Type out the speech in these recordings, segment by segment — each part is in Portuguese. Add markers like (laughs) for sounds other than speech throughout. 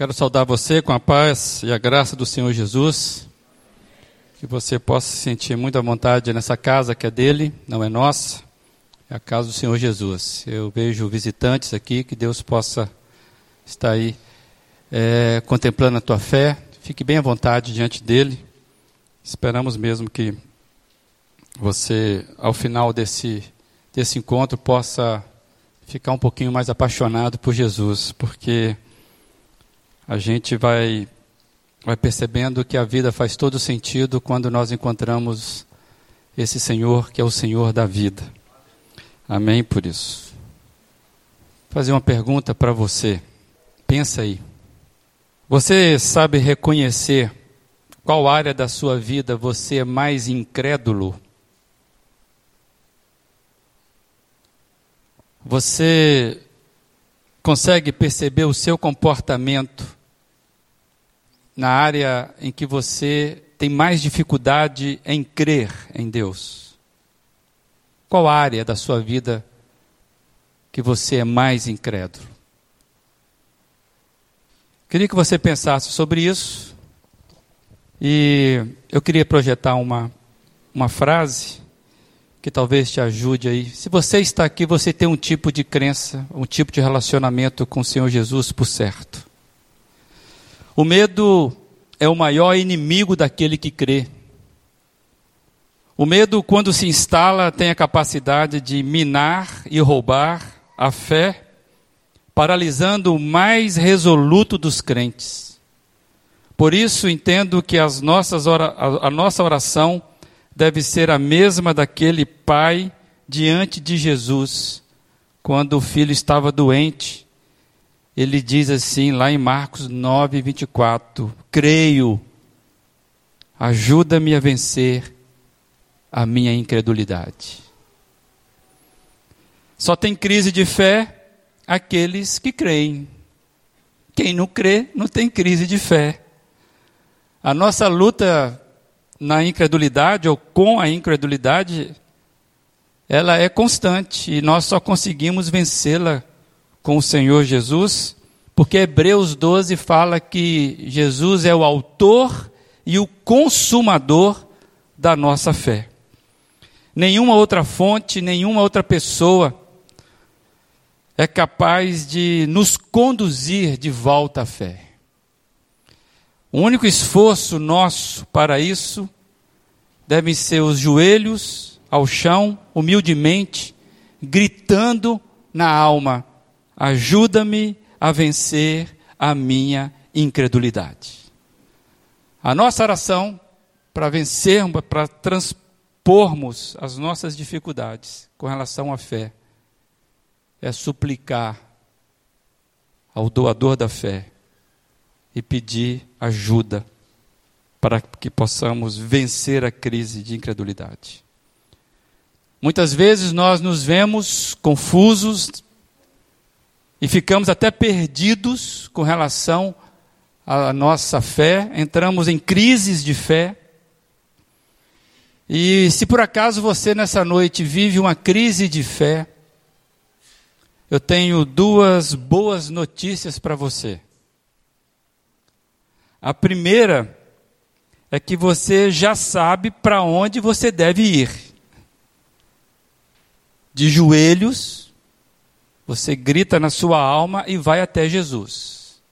Quero saudar você com a paz e a graça do Senhor Jesus. Que você possa se sentir muito à vontade nessa casa que é dele, não é nossa, é a casa do Senhor Jesus. Eu vejo visitantes aqui, que Deus possa estar aí é, contemplando a tua fé. Fique bem à vontade diante dele. Esperamos mesmo que você, ao final desse, desse encontro, possa ficar um pouquinho mais apaixonado por Jesus, porque a gente vai, vai percebendo que a vida faz todo sentido quando nós encontramos esse Senhor que é o Senhor da vida. Amém por isso. Vou fazer uma pergunta para você. Pensa aí. Você sabe reconhecer qual área da sua vida você é mais incrédulo? Você consegue perceber o seu comportamento na área em que você tem mais dificuldade em crer em Deus? Qual área da sua vida que você é mais incrédulo? Queria que você pensasse sobre isso e eu queria projetar uma, uma frase que talvez te ajude aí. Se você está aqui, você tem um tipo de crença, um tipo de relacionamento com o Senhor Jesus por certo. O medo é o maior inimigo daquele que crê. O medo, quando se instala, tem a capacidade de minar e roubar a fé, paralisando o mais resoluto dos crentes. Por isso, entendo que as nossas a nossa oração deve ser a mesma daquele pai diante de Jesus, quando o filho estava doente ele diz assim, lá em Marcos 9, 24: Creio, ajuda-me a vencer a minha incredulidade. Só tem crise de fé aqueles que creem. Quem não crê, não tem crise de fé. A nossa luta na incredulidade ou com a incredulidade, ela é constante e nós só conseguimos vencê-la com o Senhor Jesus, porque Hebreus 12 fala que Jesus é o autor e o consumador da nossa fé. Nenhuma outra fonte, nenhuma outra pessoa é capaz de nos conduzir de volta à fé. O único esforço nosso para isso devem ser os joelhos ao chão, humildemente, gritando na alma: ajuda-me a vencer a minha incredulidade. A nossa oração para vencermos, para transpormos as nossas dificuldades com relação à fé, é suplicar ao doador da fé e pedir ajuda para que possamos vencer a crise de incredulidade. Muitas vezes nós nos vemos confusos, e ficamos até perdidos com relação à nossa fé, entramos em crises de fé. E se por acaso você nessa noite vive uma crise de fé, eu tenho duas boas notícias para você. A primeira é que você já sabe para onde você deve ir. De joelhos, você grita na sua alma e vai até Jesus.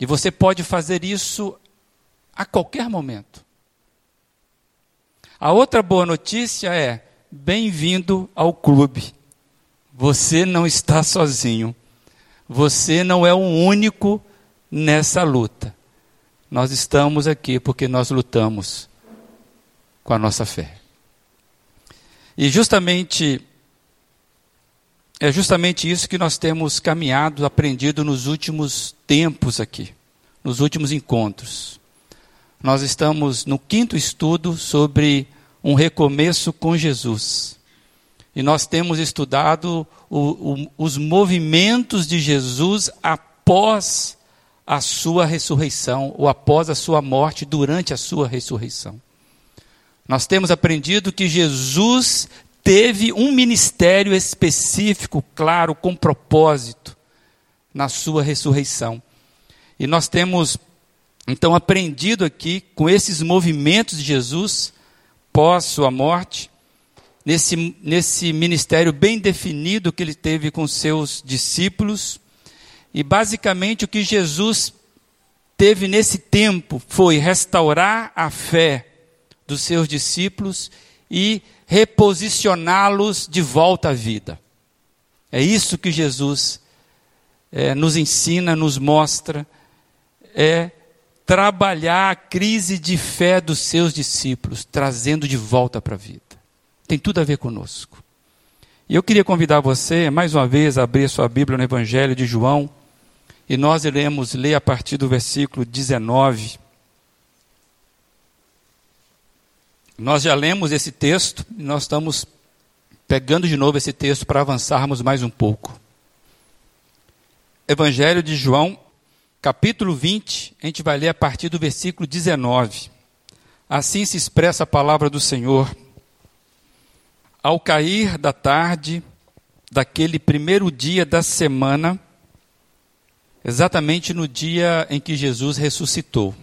E você pode fazer isso a qualquer momento. A outra boa notícia é: bem-vindo ao clube. Você não está sozinho. Você não é o único nessa luta. Nós estamos aqui porque nós lutamos com a nossa fé. E justamente é justamente isso que nós temos caminhado, aprendido nos últimos tempos aqui, nos últimos encontros. Nós estamos no quinto estudo sobre um recomeço com Jesus. E nós temos estudado o, o, os movimentos de Jesus após a sua ressurreição, ou após a sua morte, durante a sua ressurreição. Nós temos aprendido que Jesus teve um ministério específico, claro, com propósito, na sua ressurreição. E nós temos então aprendido aqui com esses movimentos de Jesus pós sua morte, nesse, nesse ministério bem definido que ele teve com seus discípulos. E basicamente o que Jesus teve nesse tempo foi restaurar a fé dos seus discípulos e reposicioná-los de volta à vida. É isso que Jesus é, nos ensina, nos mostra, é trabalhar a crise de fé dos seus discípulos, trazendo de volta para a vida. Tem tudo a ver conosco. E eu queria convidar você, mais uma vez, a abrir sua Bíblia no Evangelho de João, e nós iremos ler a partir do versículo 19. Nós já lemos esse texto, e nós estamos pegando de novo esse texto para avançarmos mais um pouco. Evangelho de João, capítulo 20, a gente vai ler a partir do versículo 19. Assim se expressa a palavra do Senhor. Ao cair da tarde daquele primeiro dia da semana, exatamente no dia em que Jesus ressuscitou,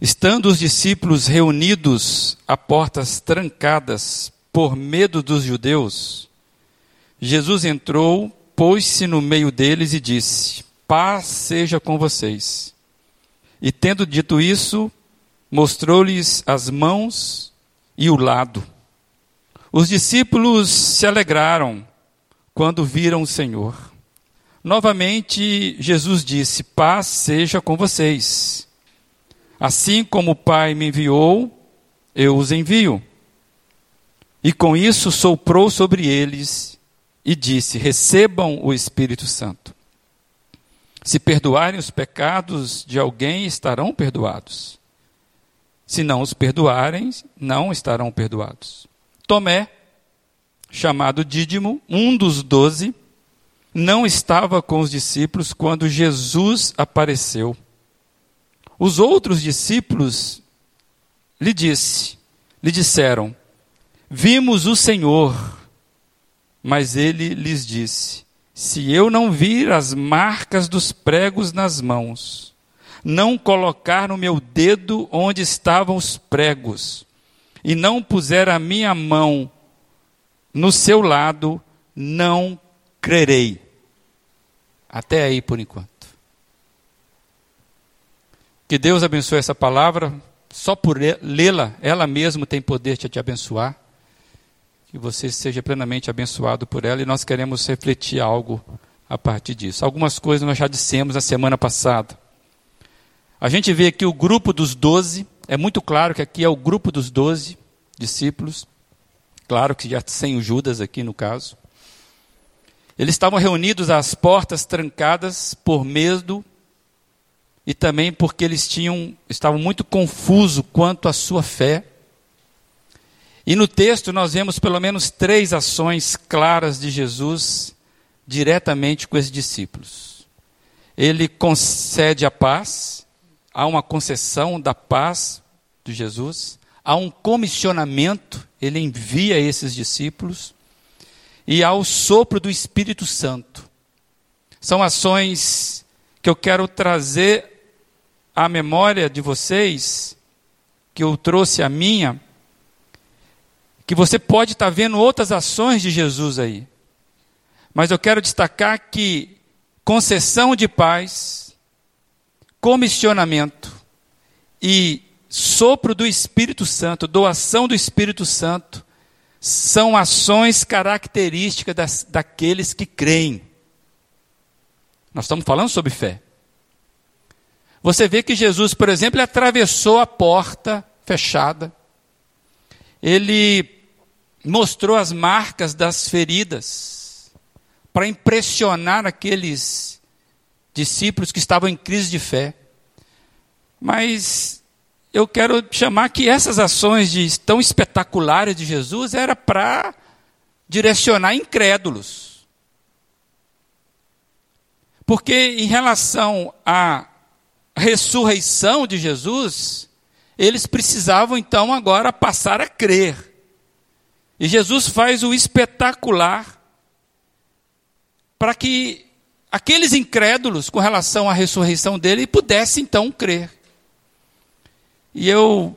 estando os discípulos reunidos a portas trancadas por medo dos judeus, Jesus entrou, pôs-se no meio deles e disse: Paz seja com vocês. E tendo dito isso, mostrou-lhes as mãos e o lado. Os discípulos se alegraram quando viram o Senhor. Novamente, Jesus disse: Paz seja com vocês. Assim como o Pai me enviou, eu os envio. E com isso soprou sobre eles e disse: Recebam o Espírito Santo. Se perdoarem os pecados de alguém, estarão perdoados. Se não os perdoarem, não estarão perdoados. Tomé, chamado Dídimo, um dos doze, não estava com os discípulos quando Jesus apareceu. Os outros discípulos lhe disse, lhe disseram: Vimos o Senhor. Mas ele lhes disse: se eu não vir as marcas dos pregos nas mãos, não colocar no meu dedo onde estavam os pregos, e não puser a minha mão no seu lado, não crerei. Até aí por enquanto. Que Deus abençoe essa palavra, só por lê-la, ela mesma tem poder de te abençoar que você seja plenamente abençoado por ela e nós queremos refletir algo a partir disso. Algumas coisas nós já dissemos na semana passada. A gente vê aqui o grupo dos doze, é muito claro que aqui é o grupo dos doze discípulos, claro que já sem o Judas aqui no caso. Eles estavam reunidos às portas trancadas por medo e também porque eles tinham estavam muito confusos quanto à sua fé e no texto nós vemos pelo menos três ações claras de Jesus diretamente com esses discípulos. Ele concede a paz, há uma concessão da paz de Jesus, há um comissionamento, ele envia esses discípulos, e há o sopro do Espírito Santo. São ações que eu quero trazer à memória de vocês, que eu trouxe a minha, que você pode estar vendo outras ações de Jesus aí. Mas eu quero destacar que concessão de paz, comissionamento e sopro do Espírito Santo, doação do Espírito Santo, são ações características das, daqueles que creem. Nós estamos falando sobre fé. Você vê que Jesus, por exemplo, atravessou a porta fechada. Ele mostrou as marcas das feridas para impressionar aqueles discípulos que estavam em crise de fé. Mas eu quero chamar que essas ações de, tão espetaculares de Jesus era para direcionar incrédulos. Porque em relação à ressurreição de Jesus, eles precisavam então agora passar a crer. E Jesus faz o espetacular para que aqueles incrédulos com relação à ressurreição dele pudessem então crer. E eu,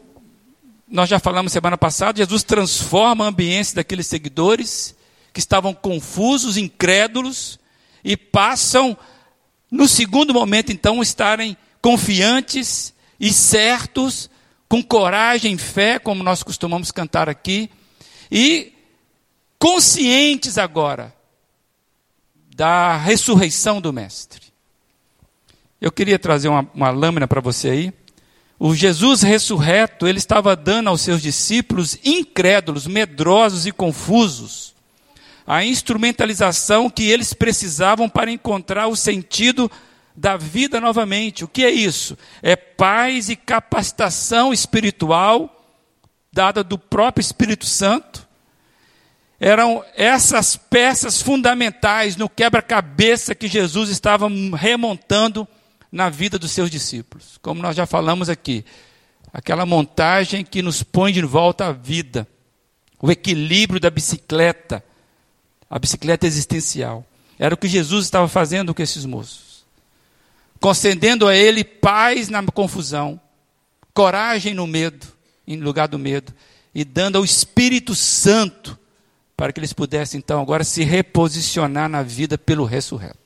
nós já falamos semana passada, Jesus transforma a ambiência daqueles seguidores que estavam confusos, incrédulos, e passam, no segundo momento, então, estarem confiantes e certos, com coragem, fé, como nós costumamos cantar aqui, e conscientes agora da ressurreição do Mestre. Eu queria trazer uma, uma lâmina para você aí. O Jesus ressurreto, ele estava dando aos seus discípulos incrédulos, medrosos e confusos a instrumentalização que eles precisavam para encontrar o sentido da vida novamente. O que é isso? É paz e capacitação espiritual dada do próprio Espírito Santo. Eram essas peças fundamentais no quebra-cabeça que Jesus estava remontando na vida dos seus discípulos. Como nós já falamos aqui, aquela montagem que nos põe de volta à vida, o equilíbrio da bicicleta, a bicicleta existencial. Era o que Jesus estava fazendo com esses moços. Concedendo a ele paz na confusão, coragem no medo, em lugar do medo, e dando ao Espírito Santo para que eles pudessem então agora se reposicionar na vida pelo ressurreto.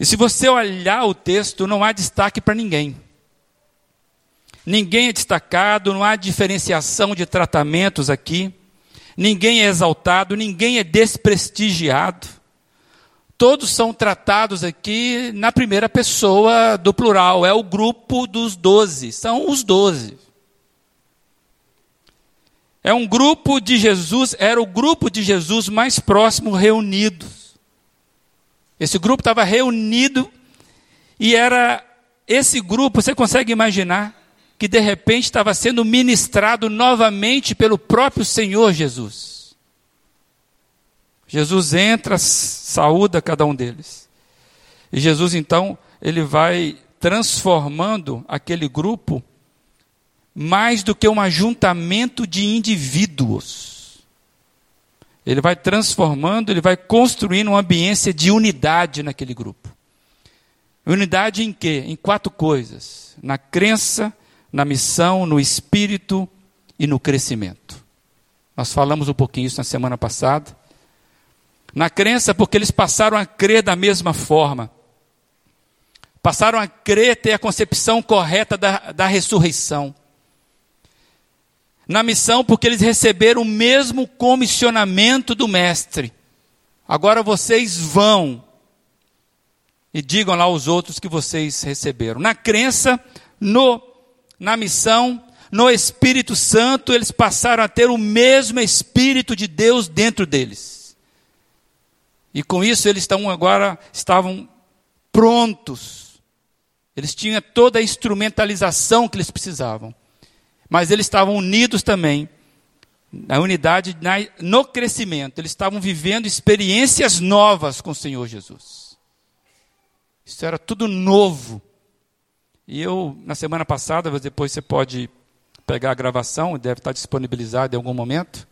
E se você olhar o texto, não há destaque para ninguém. Ninguém é destacado, não há diferenciação de tratamentos aqui ninguém é exaltado, ninguém é desprestigiado. Todos são tratados aqui na primeira pessoa do plural, é o grupo dos doze, são os doze. É um grupo de Jesus, era o grupo de Jesus mais próximo reunido. Esse grupo estava reunido e era esse grupo, você consegue imaginar? que de repente estava sendo ministrado novamente pelo próprio Senhor Jesus. Jesus entra, saúda cada um deles. E Jesus então, ele vai transformando aquele grupo mais do que um ajuntamento de indivíduos. Ele vai transformando, ele vai construindo uma ambiência de unidade naquele grupo. Unidade em quê? Em quatro coisas: na crença, na missão, no espírito e no crescimento. Nós falamos um pouquinho isso na semana passada. Na crença, porque eles passaram a crer da mesma forma. Passaram a crer, ter a concepção correta da, da ressurreição. Na missão, porque eles receberam o mesmo comissionamento do Mestre. Agora vocês vão e digam lá aos outros que vocês receberam. Na crença, no na missão, no Espírito Santo, eles passaram a ter o mesmo Espírito de Deus dentro deles. E com isso eles estão agora estavam prontos. Eles tinham toda a instrumentalização que eles precisavam. Mas eles estavam unidos também na unidade, na, no crescimento. Eles estavam vivendo experiências novas com o Senhor Jesus. Isso era tudo novo. E eu, na semana passada, depois você pode pegar a gravação, deve estar disponibilizada em algum momento.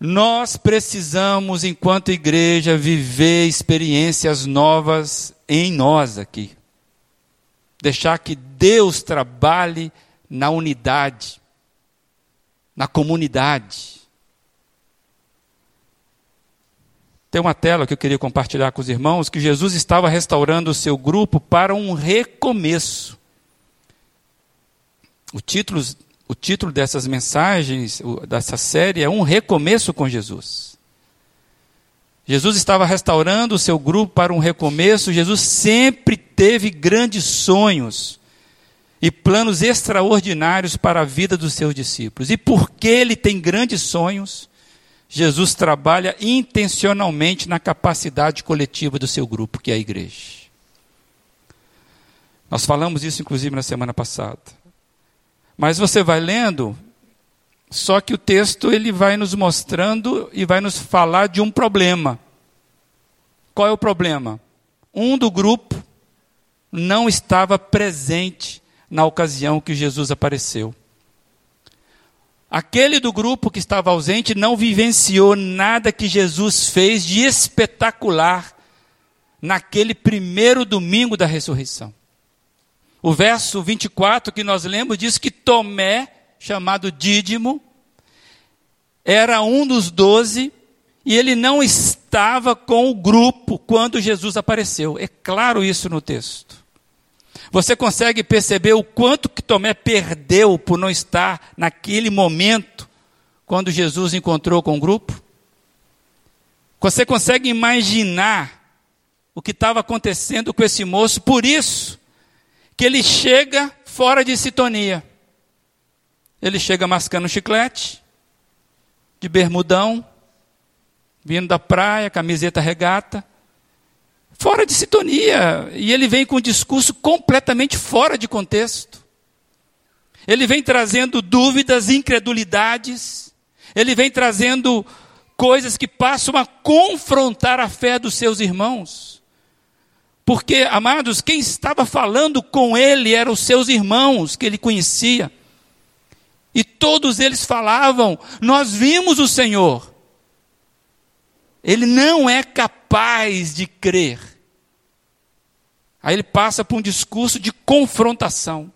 Nós precisamos, enquanto igreja, viver experiências novas em nós aqui. Deixar que Deus trabalhe na unidade, na comunidade. Tem uma tela que eu queria compartilhar com os irmãos, que Jesus estava restaurando o seu grupo para um recomeço. O título, o título dessas mensagens, dessa série, é Um Recomeço com Jesus. Jesus estava restaurando o seu grupo para um recomeço. Jesus sempre teve grandes sonhos e planos extraordinários para a vida dos seus discípulos. E porque ele tem grandes sonhos, Jesus trabalha intencionalmente na capacidade coletiva do seu grupo, que é a igreja. Nós falamos isso inclusive na semana passada. Mas você vai lendo, só que o texto ele vai nos mostrando e vai nos falar de um problema. Qual é o problema? Um do grupo não estava presente na ocasião que Jesus apareceu. Aquele do grupo que estava ausente não vivenciou nada que Jesus fez de espetacular naquele primeiro domingo da ressurreição. O verso 24 que nós lemos diz que Tomé, chamado Dídimo, era um dos doze e ele não estava com o grupo quando Jesus apareceu. É claro isso no texto. Você consegue perceber o quanto que Tomé perdeu por não estar naquele momento quando Jesus encontrou com o grupo? Você consegue imaginar o que estava acontecendo com esse moço? Por isso que ele chega fora de sintonia. Ele chega mascando chiclete, de bermudão, vindo da praia, camiseta regata fora de sintonia. E ele vem com um discurso completamente fora de contexto. Ele vem trazendo dúvidas, incredulidades. Ele vem trazendo coisas que passam a confrontar a fé dos seus irmãos. Porque, amados, quem estava falando com ele eram os seus irmãos que ele conhecia. E todos eles falavam: Nós vimos o Senhor. Ele não é capaz de crer. Aí ele passa por um discurso de confrontação.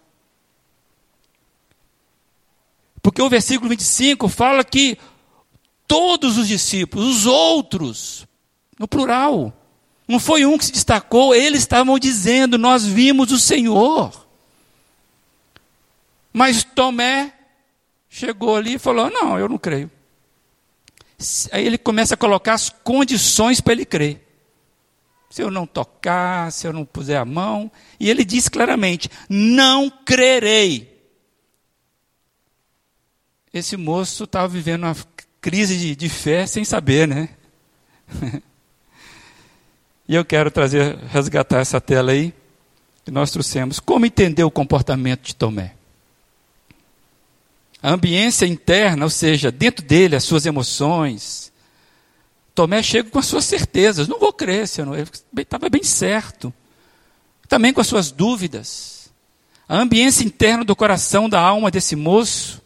Porque o versículo 25 fala que todos os discípulos, os outros, no plural, não foi um que se destacou, eles estavam dizendo: Nós vimos o Senhor. Mas Tomé chegou ali e falou: Não, eu não creio. Aí ele começa a colocar as condições para ele crer. Se eu não tocar, se eu não puser a mão. E ele diz claramente: não crerei. Esse moço estava vivendo uma crise de, de fé sem saber, né? (laughs) e eu quero trazer, resgatar essa tela aí, que nós trouxemos. Como entender o comportamento de Tomé? a ambiência interna, ou seja, dentro dele, as suas emoções. Tomé chega com as suas certezas, não vou crer, Senhor, ele estava bem certo. Também com as suas dúvidas. A ambiência interna do coração, da alma desse moço,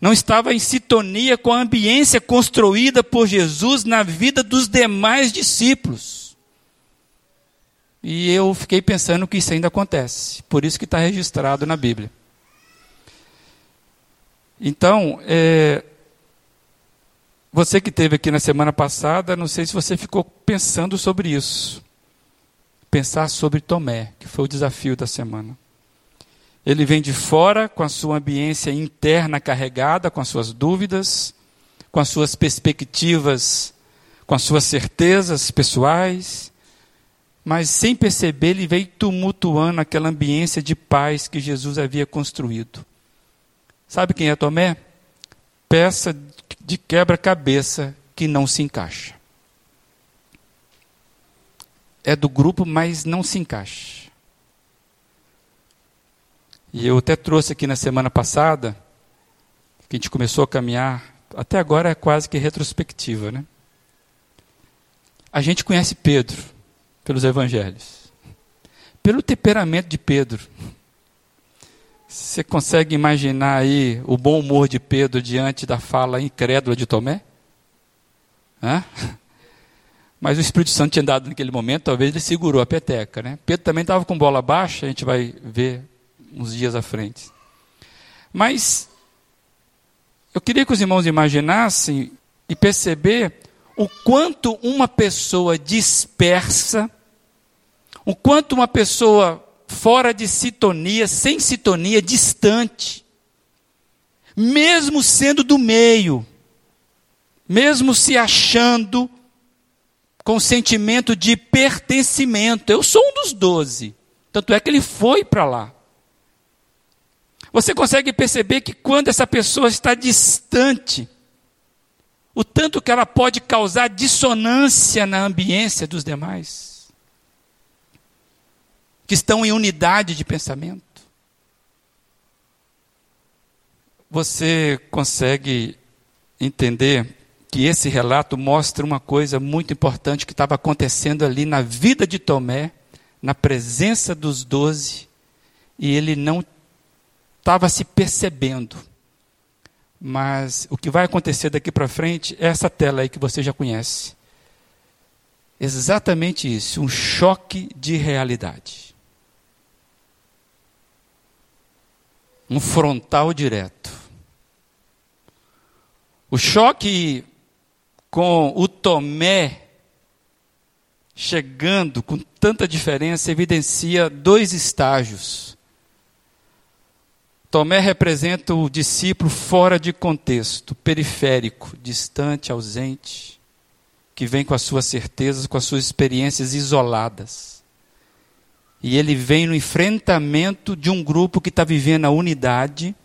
não estava em sintonia com a ambiência construída por Jesus na vida dos demais discípulos. E eu fiquei pensando que isso ainda acontece, por isso que está registrado na Bíblia. Então, é, você que esteve aqui na semana passada, não sei se você ficou pensando sobre isso. Pensar sobre Tomé, que foi o desafio da semana. Ele vem de fora com a sua ambiência interna carregada, com as suas dúvidas, com as suas perspectivas, com as suas certezas pessoais, mas sem perceber, ele veio tumultuando aquela ambiência de paz que Jesus havia construído. Sabe quem é Tomé? Peça de quebra-cabeça que não se encaixa. É do grupo, mas não se encaixa. E eu até trouxe aqui na semana passada, que a gente começou a caminhar, até agora é quase que retrospectiva, né? A gente conhece Pedro pelos evangelhos, pelo temperamento de Pedro. Você consegue imaginar aí o bom humor de Pedro diante da fala incrédula de Tomé? Hã? Mas o Espírito Santo tinha dado naquele momento, talvez ele segurou a peteca. Né? Pedro também estava com bola baixa, a gente vai ver uns dias à frente. Mas eu queria que os irmãos imaginassem e perceber o quanto uma pessoa dispersa, o quanto uma pessoa fora de sintonia, sem sintonia, distante. Mesmo sendo do meio, mesmo se achando com sentimento de pertencimento. Eu sou um dos doze. Tanto é que ele foi para lá. Você consegue perceber que quando essa pessoa está distante, o tanto que ela pode causar dissonância na ambiência dos demais que estão em unidade de pensamento. Você consegue entender que esse relato mostra uma coisa muito importante que estava acontecendo ali na vida de Tomé, na presença dos doze, e ele não estava se percebendo. Mas o que vai acontecer daqui para frente é essa tela aí que você já conhece. Exatamente isso, um choque de realidade. Um frontal direto. O choque com o Tomé chegando com tanta diferença evidencia dois estágios. Tomé representa o discípulo fora de contexto, periférico, distante, ausente, que vem com as suas certezas, com as suas experiências isoladas. E ele vem no enfrentamento de um grupo que está vivendo a unidade,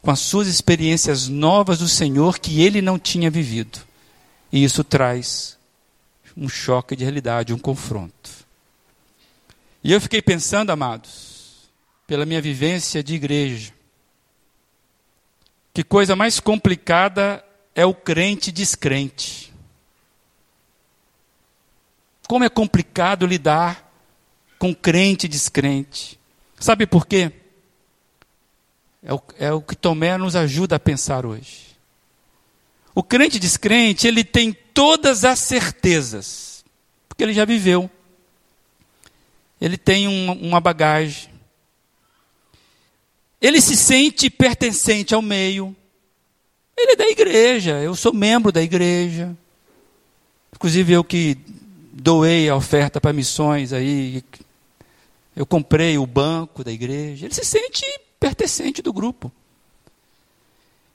com as suas experiências novas do Senhor que ele não tinha vivido. E isso traz um choque de realidade, um confronto. E eu fiquei pensando, amados, pela minha vivência de igreja, que coisa mais complicada é o crente descrente. Como é complicado lidar com crente descrente. Sabe por quê? É o, é o que Tomé nos ajuda a pensar hoje. O crente descrente, ele tem todas as certezas, porque ele já viveu. Ele tem um, uma bagagem, ele se sente pertencente ao meio. Ele é da igreja, eu sou membro da igreja. Inclusive eu que doei a oferta para missões aí, eu comprei o banco da igreja. Ele se sente pertencente do grupo.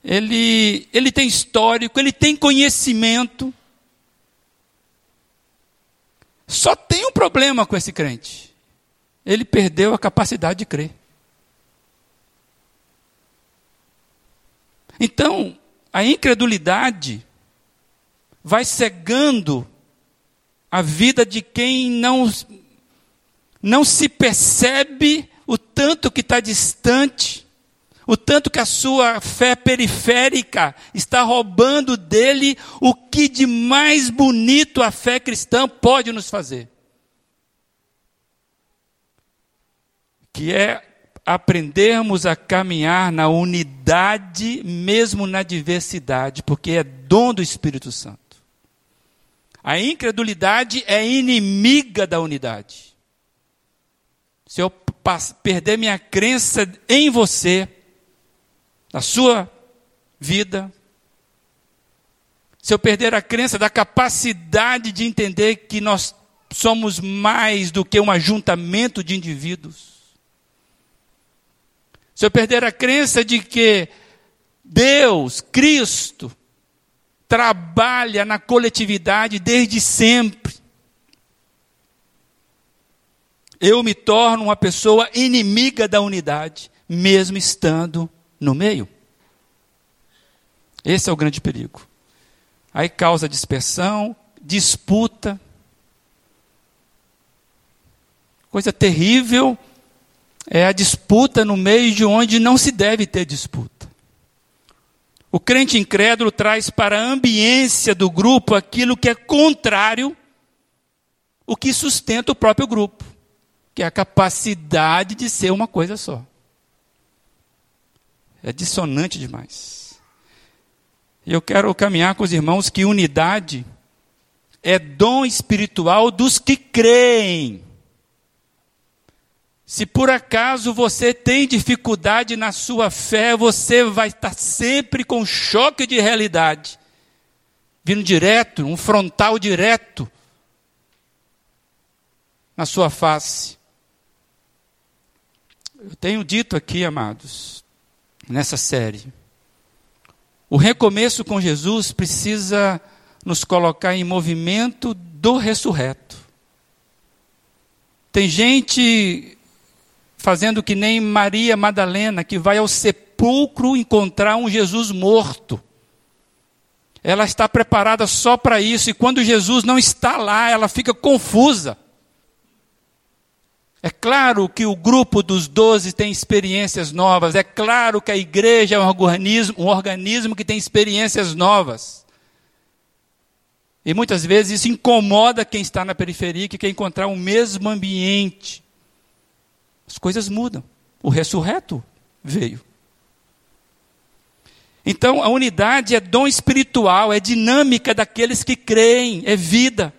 Ele, ele tem histórico, ele tem conhecimento. Só tem um problema com esse crente. Ele perdeu a capacidade de crer. Então, a incredulidade vai cegando a vida de quem não, não se percebe o tanto que está distante, o tanto que a sua fé periférica está roubando dele o que de mais bonito a fé cristã pode nos fazer. Que é aprendermos a caminhar na unidade, mesmo na diversidade, porque é dom do Espírito Santo. A incredulidade é inimiga da unidade. Se eu perder minha crença em você, na sua vida, se eu perder a crença da capacidade de entender que nós somos mais do que um ajuntamento de indivíduos, se eu perder a crença de que Deus, Cristo, trabalha na coletividade desde sempre, eu me torno uma pessoa inimiga da unidade, mesmo estando no meio. Esse é o grande perigo. Aí causa dispersão, disputa. Coisa terrível é a disputa no meio de onde não se deve ter disputa. O crente incrédulo traz para a ambiência do grupo aquilo que é contrário o que sustenta o próprio grupo, que é a capacidade de ser uma coisa só. É dissonante demais. E eu quero caminhar com os irmãos que unidade é dom espiritual dos que creem. Se por acaso você tem dificuldade na sua fé, você vai estar sempre com choque de realidade, vindo direto, um frontal direto na sua face. Eu tenho dito aqui, amados, nessa série, o recomeço com Jesus precisa nos colocar em movimento do ressurreto. Tem gente fazendo que nem Maria Madalena, que vai ao sepulcro encontrar um Jesus morto. Ela está preparada só para isso, e quando Jesus não está lá, ela fica confusa. É claro que o grupo dos doze tem experiências novas, é claro que a igreja é um organismo, um organismo que tem experiências novas. E muitas vezes isso incomoda quem está na periferia, que quer encontrar o mesmo ambiente. As coisas mudam. O ressurreto veio. Então, a unidade é dom espiritual, é dinâmica daqueles que creem, é vida.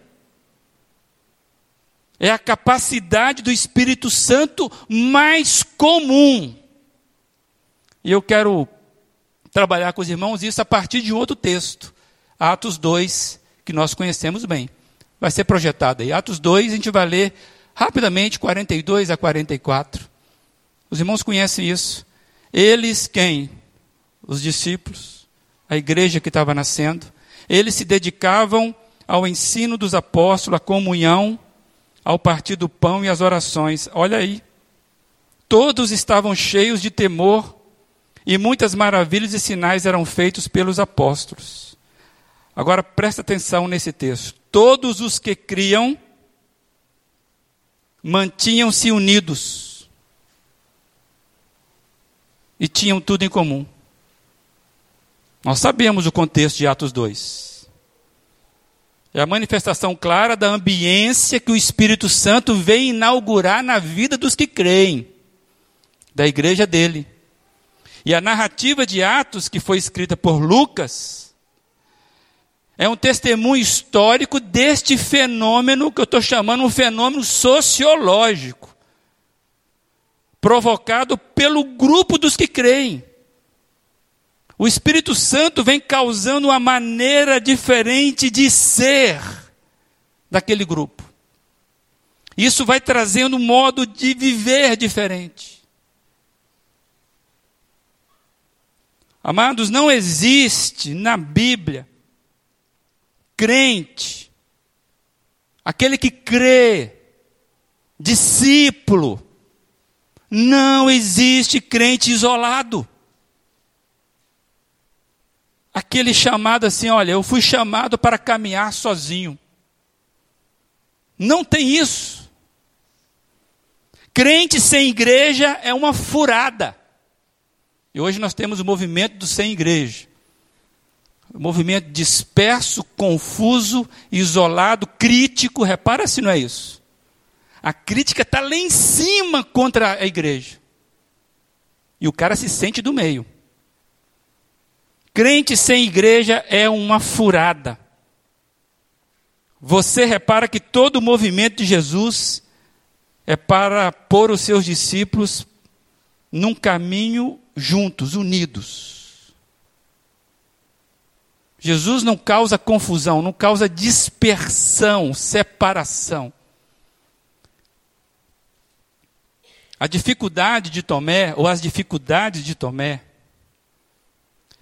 É a capacidade do Espírito Santo mais comum. E eu quero trabalhar com os irmãos isso a partir de outro texto, Atos 2, que nós conhecemos bem. Vai ser projetado aí. Atos 2, a gente vai ler rapidamente, 42 a 44. Os irmãos conhecem isso. Eles, quem? Os discípulos, a igreja que estava nascendo. Eles se dedicavam ao ensino dos apóstolos, à comunhão, ao partir do pão e às orações. Olha aí. Todos estavam cheios de temor e muitas maravilhas e sinais eram feitos pelos apóstolos. Agora presta atenção nesse texto. Todos os que criam mantinham-se unidos e tinham tudo em comum. Nós sabemos o contexto de Atos 2. É a manifestação clara da ambiência que o Espírito Santo vem inaugurar na vida dos que creem, da igreja dele. E a narrativa de Atos, que foi escrita por Lucas, é um testemunho histórico deste fenômeno que eu estou chamando um fenômeno sociológico, provocado pelo grupo dos que creem. O Espírito Santo vem causando uma maneira diferente de ser daquele grupo. Isso vai trazendo um modo de viver diferente. Amados, não existe na Bíblia crente, aquele que crê, discípulo, não existe crente isolado. Aquele chamado assim, olha, eu fui chamado para caminhar sozinho. Não tem isso. Crente sem igreja é uma furada. E hoje nós temos o movimento do sem igreja. Movimento disperso, confuso, isolado, crítico. Repara se não é isso. A crítica está lá em cima contra a igreja. E o cara se sente do meio. Crente sem igreja é uma furada. Você repara que todo o movimento de Jesus é para pôr os seus discípulos num caminho juntos, unidos. Jesus não causa confusão, não causa dispersão, separação. A dificuldade de Tomé, ou as dificuldades de Tomé,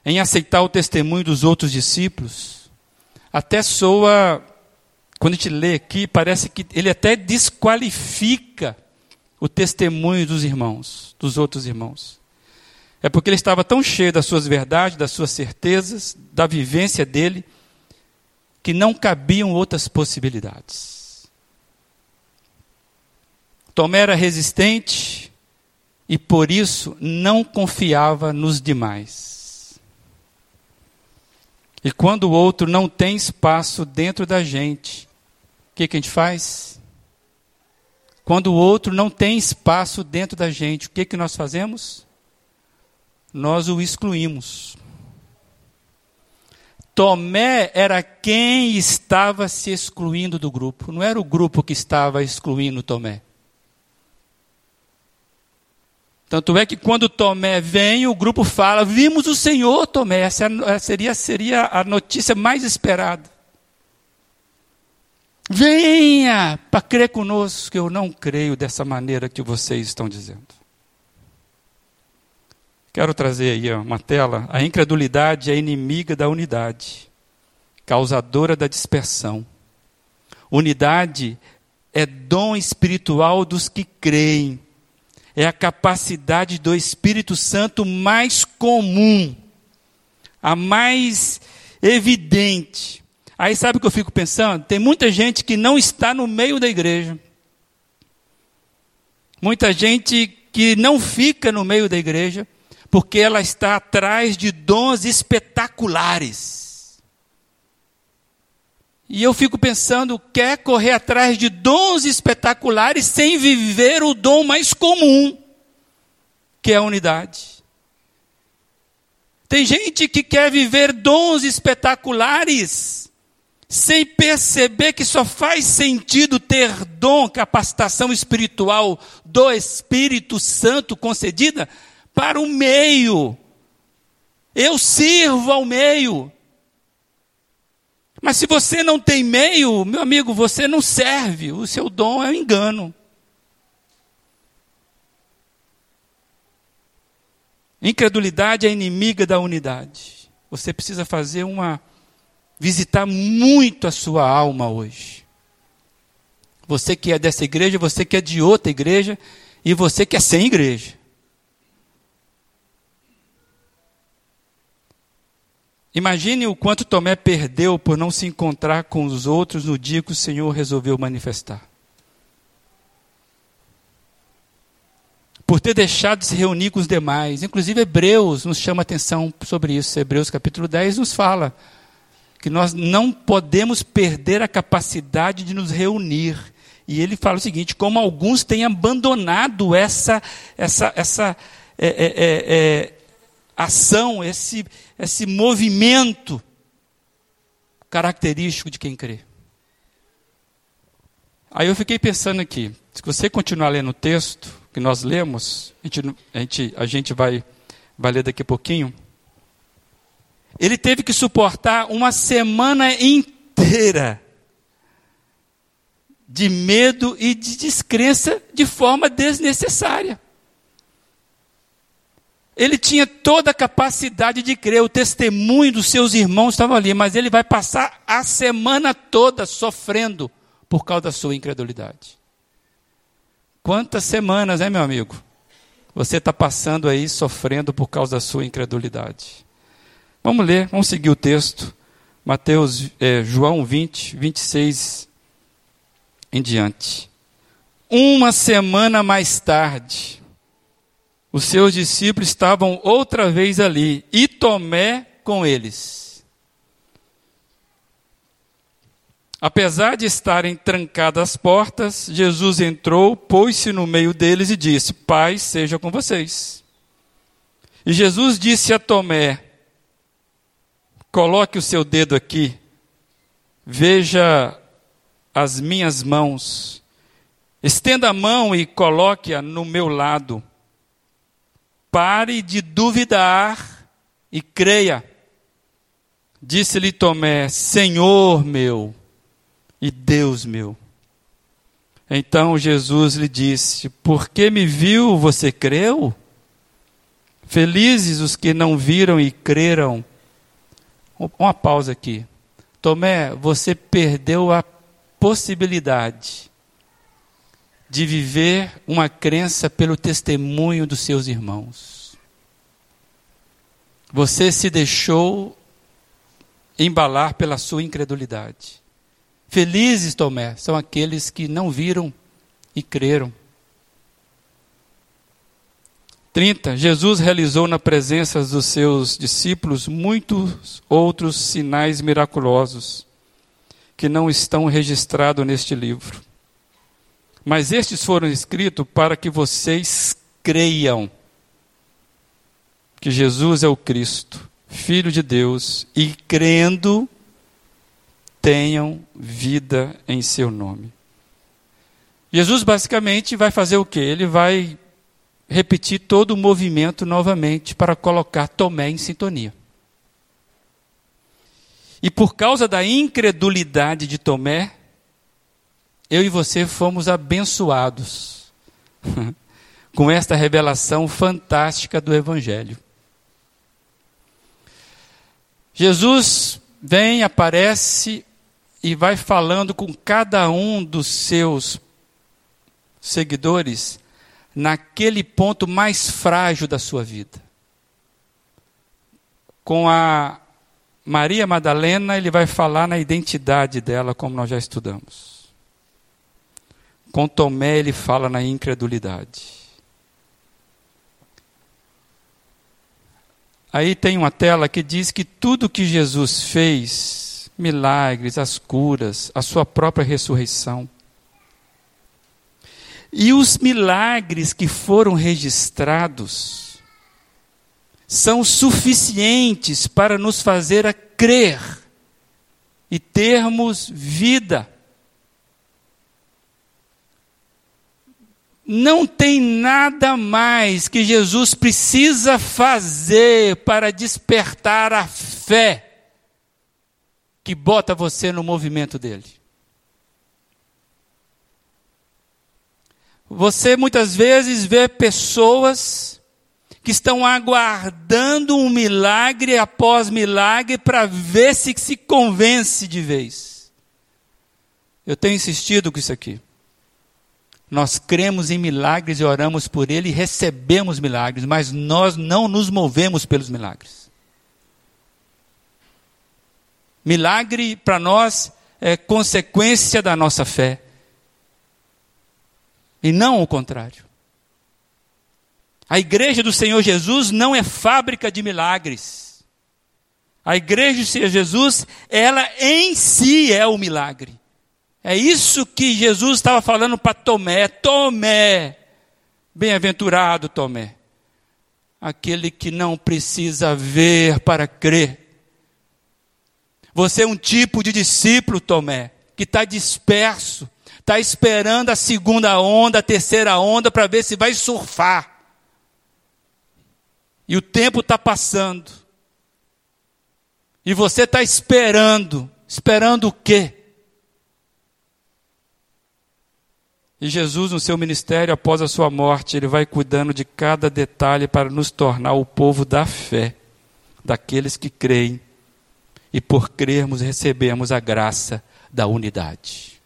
em aceitar o testemunho dos outros discípulos, até soa, quando a gente lê aqui, parece que ele até desqualifica o testemunho dos irmãos, dos outros irmãos. É porque ele estava tão cheio das suas verdades, das suas certezas, da vivência dele, que não cabiam outras possibilidades. Tomé era resistente e por isso não confiava nos demais. E quando o outro não tem espaço dentro da gente, o que, que a gente faz? Quando o outro não tem espaço dentro da gente, o que, que nós fazemos? Nós o excluímos. Tomé era quem estava se excluindo do grupo, não era o grupo que estava excluindo Tomé. Tanto é que quando Tomé vem, o grupo fala: Vimos o Senhor, Tomé. Essa é seria, seria a notícia mais esperada. Venha para crer conosco, que eu não creio dessa maneira que vocês estão dizendo. Quero trazer aí uma tela. A incredulidade é inimiga da unidade, causadora da dispersão. Unidade é dom espiritual dos que creem. É a capacidade do Espírito Santo mais comum, a mais evidente. Aí sabe o que eu fico pensando? Tem muita gente que não está no meio da igreja. Muita gente que não fica no meio da igreja porque ela está atrás de dons espetaculares. E eu fico pensando, quer correr atrás de dons espetaculares sem viver o dom mais comum, que é a unidade. Tem gente que quer viver dons espetaculares, sem perceber que só faz sentido ter dom, capacitação espiritual do Espírito Santo concedida para o meio. Eu sirvo ao meio. Mas se você não tem meio, meu amigo, você não serve. O seu dom é um engano. Incredulidade é inimiga da unidade. Você precisa fazer uma visitar muito a sua alma hoje. Você que é dessa igreja, você que é de outra igreja e você que é sem igreja. Imagine o quanto Tomé perdeu por não se encontrar com os outros no dia que o Senhor resolveu manifestar. por ter deixado de se reunir com os demais. Inclusive, Hebreus nos chama atenção sobre isso. Hebreus capítulo 10 nos fala que nós não podemos perder a capacidade de nos reunir. E ele fala o seguinte: como alguns têm abandonado essa, essa, essa é, é, é, é ação, esse, esse movimento característico de quem crê. Aí eu fiquei pensando aqui, se você continuar lendo o texto, que nós lemos, a gente, a gente, a gente vai, vai ler daqui a pouquinho. Ele teve que suportar uma semana inteira de medo e de descrença de forma desnecessária. Ele tinha toda a capacidade de crer, o testemunho dos seus irmãos estava ali, mas ele vai passar a semana toda sofrendo por causa da sua incredulidade. Quantas semanas, né, meu amigo? Você está passando aí sofrendo por causa da sua incredulidade. Vamos ler, vamos seguir o texto. Mateus, é, João 20, 26 em diante. Uma semana mais tarde, os seus discípulos estavam outra vez ali e Tomé com eles. Apesar de estarem trancadas as portas, Jesus entrou, pôs-se no meio deles e disse: Pai seja com vocês. E Jesus disse a Tomé: Coloque o seu dedo aqui, veja as minhas mãos, estenda a mão e coloque-a no meu lado. Pare de duvidar e creia. Disse-lhe Tomé: Senhor meu e Deus meu. Então Jesus lhe disse: Porque me viu, você creu? Felizes os que não viram e creram. Uma pausa aqui. Tomé, você perdeu a possibilidade de viver uma crença pelo testemunho dos seus irmãos. Você se deixou embalar pela sua incredulidade. Felizes, Tomé, são aqueles que não viram e creram. 30. Jesus realizou na presença dos seus discípulos muitos outros sinais miraculosos que não estão registrados neste livro. Mas estes foram escritos para que vocês creiam que Jesus é o Cristo, Filho de Deus, e crendo, tenham vida em seu nome. Jesus basicamente vai fazer o que? Ele vai repetir todo o movimento novamente para colocar Tomé em sintonia. E por causa da incredulidade de Tomé, eu e você fomos abençoados (laughs) com esta revelação fantástica do Evangelho. Jesus vem, aparece e vai falando com cada um dos seus seguidores naquele ponto mais frágil da sua vida. Com a Maria Madalena, ele vai falar na identidade dela, como nós já estudamos. Com Tomé, ele fala na incredulidade. Aí tem uma tela que diz que tudo que Jesus fez milagres, as curas, a sua própria ressurreição. E os milagres que foram registrados são suficientes para nos fazer a crer e termos vida. Não tem nada mais que Jesus precisa fazer para despertar a fé que bota você no movimento dele. Você muitas vezes vê pessoas que estão aguardando um milagre após milagre para ver se se convence de vez. Eu tenho insistido com isso aqui. Nós cremos em milagres e oramos por ele e recebemos milagres, mas nós não nos movemos pelos milagres. Milagre para nós é consequência da nossa fé. E não o contrário. A igreja do Senhor Jesus não é fábrica de milagres. A igreja do Senhor Jesus, ela em si é o milagre. É isso que Jesus estava falando para Tomé. Tomé, bem-aventurado Tomé, aquele que não precisa ver para crer. Você é um tipo de discípulo, Tomé, que está disperso, está esperando a segunda onda, a terceira onda, para ver se vai surfar. E o tempo está passando. E você está esperando. Esperando o quê? E Jesus, no seu ministério, após a sua morte, ele vai cuidando de cada detalhe para nos tornar o povo da fé, daqueles que creem. E por crermos, recebemos a graça da unidade.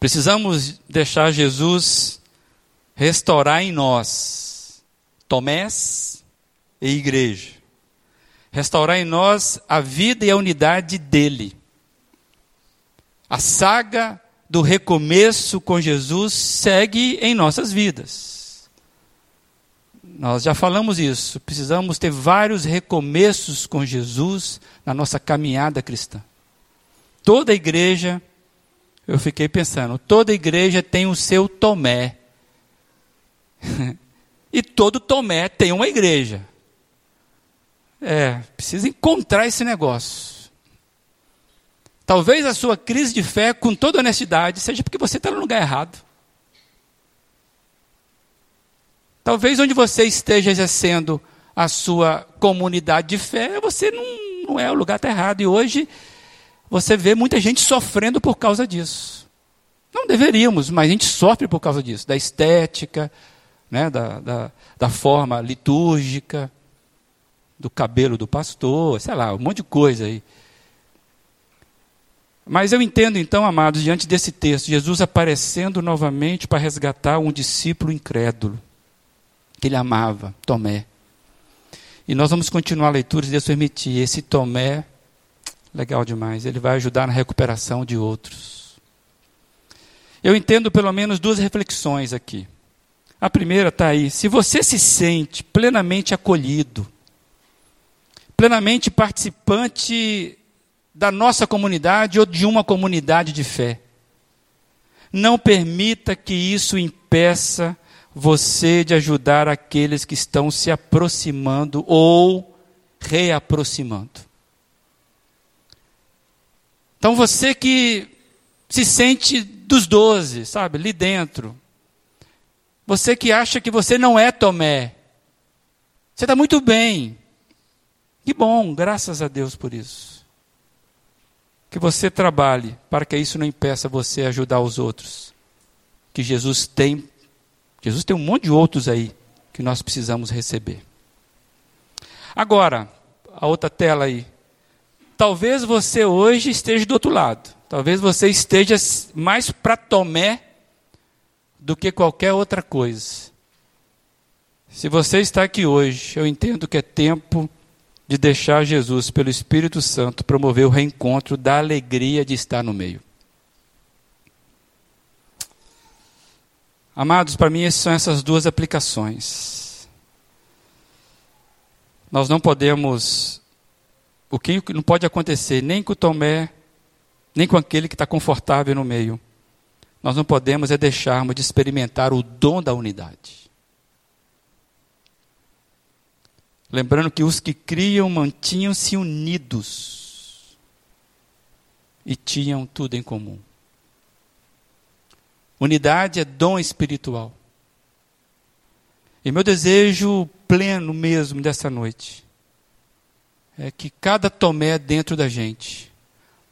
Precisamos deixar Jesus restaurar em nós Tomés e igreja. Restaurar em nós a vida e a unidade dele. A saga do recomeço com Jesus segue em nossas vidas. Nós já falamos isso. Precisamos ter vários recomeços com Jesus na nossa caminhada cristã. Toda igreja, eu fiquei pensando, toda igreja tem o seu Tomé. (laughs) e todo Tomé tem uma igreja. É, precisa encontrar esse negócio. Talvez a sua crise de fé, com toda honestidade, seja porque você está no lugar errado. Talvez onde você esteja exercendo a sua comunidade de fé, você não, não é o lugar está errado. E hoje você vê muita gente sofrendo por causa disso. Não deveríamos, mas a gente sofre por causa disso, da estética, né, da, da, da forma litúrgica, do cabelo do pastor, sei lá, um monte de coisa aí. Mas eu entendo então, amados, diante desse texto, Jesus aparecendo novamente para resgatar um discípulo incrédulo, que ele amava, Tomé. E nós vamos continuar a leitura, se Deus permitir. Esse Tomé, legal demais, ele vai ajudar na recuperação de outros. Eu entendo pelo menos duas reflexões aqui. A primeira está aí. Se você se sente plenamente acolhido, plenamente participante da nossa comunidade ou de uma comunidade de fé. Não permita que isso impeça você de ajudar aqueles que estão se aproximando ou reaproximando. Então você que se sente dos doze, sabe, ali dentro. Você que acha que você não é Tomé. Você está muito bem. Que bom, graças a Deus por isso que você trabalhe para que isso não impeça você a ajudar os outros. Que Jesus tem, Jesus tem um monte de outros aí que nós precisamos receber. Agora, a outra tela aí. Talvez você hoje esteja do outro lado. Talvez você esteja mais para Tomé do que qualquer outra coisa. Se você está aqui hoje, eu entendo que é tempo de deixar Jesus, pelo Espírito Santo, promover o reencontro da alegria de estar no meio. Amados, para mim, são essas duas aplicações. Nós não podemos. O que não pode acontecer nem com o Tomé, nem com aquele que está confortável no meio. Nós não podemos é deixarmos de experimentar o dom da unidade. Lembrando que os que criam mantinham-se unidos e tinham tudo em comum. Unidade é dom espiritual. E meu desejo pleno mesmo dessa noite é que cada Tomé dentro da gente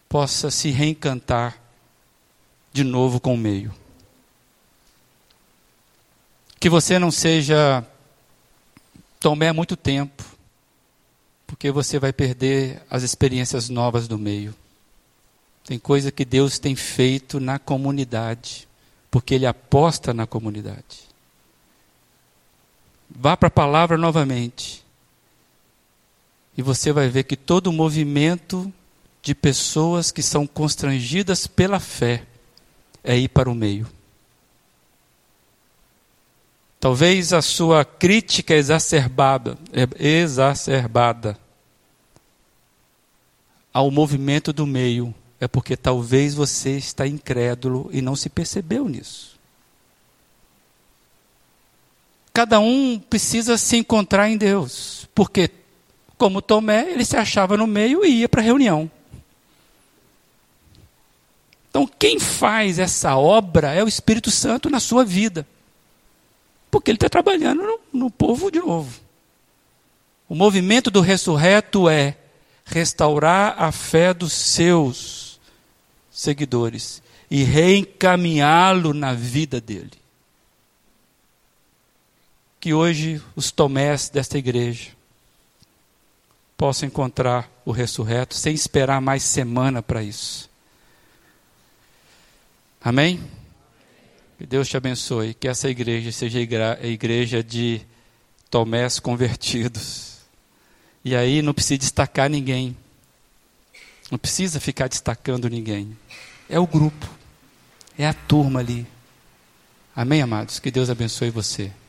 possa se reencantar de novo com o meio. Que você não seja Tomé há muito tempo, porque você vai perder as experiências novas do meio. Tem coisa que Deus tem feito na comunidade, porque Ele aposta na comunidade. Vá para a palavra novamente. E você vai ver que todo o movimento de pessoas que são constrangidas pela fé é ir para o meio. Talvez a sua crítica exacerbada, exacerbada ao movimento do meio é porque talvez você está incrédulo e não se percebeu nisso. Cada um precisa se encontrar em Deus, porque como Tomé, ele se achava no meio e ia para a reunião. Então, quem faz essa obra é o Espírito Santo na sua vida. Porque ele está trabalhando no, no povo de novo. O movimento do ressurreto é restaurar a fé dos seus seguidores e reencaminhá-lo na vida dele. Que hoje os tomés desta igreja possam encontrar o ressurreto sem esperar mais semana para isso. Amém? Que Deus te abençoe. Que essa igreja seja a igreja de Tomés convertidos. E aí não precisa destacar ninguém. Não precisa ficar destacando ninguém. É o grupo. É a turma ali. Amém, amados? Que Deus abençoe você.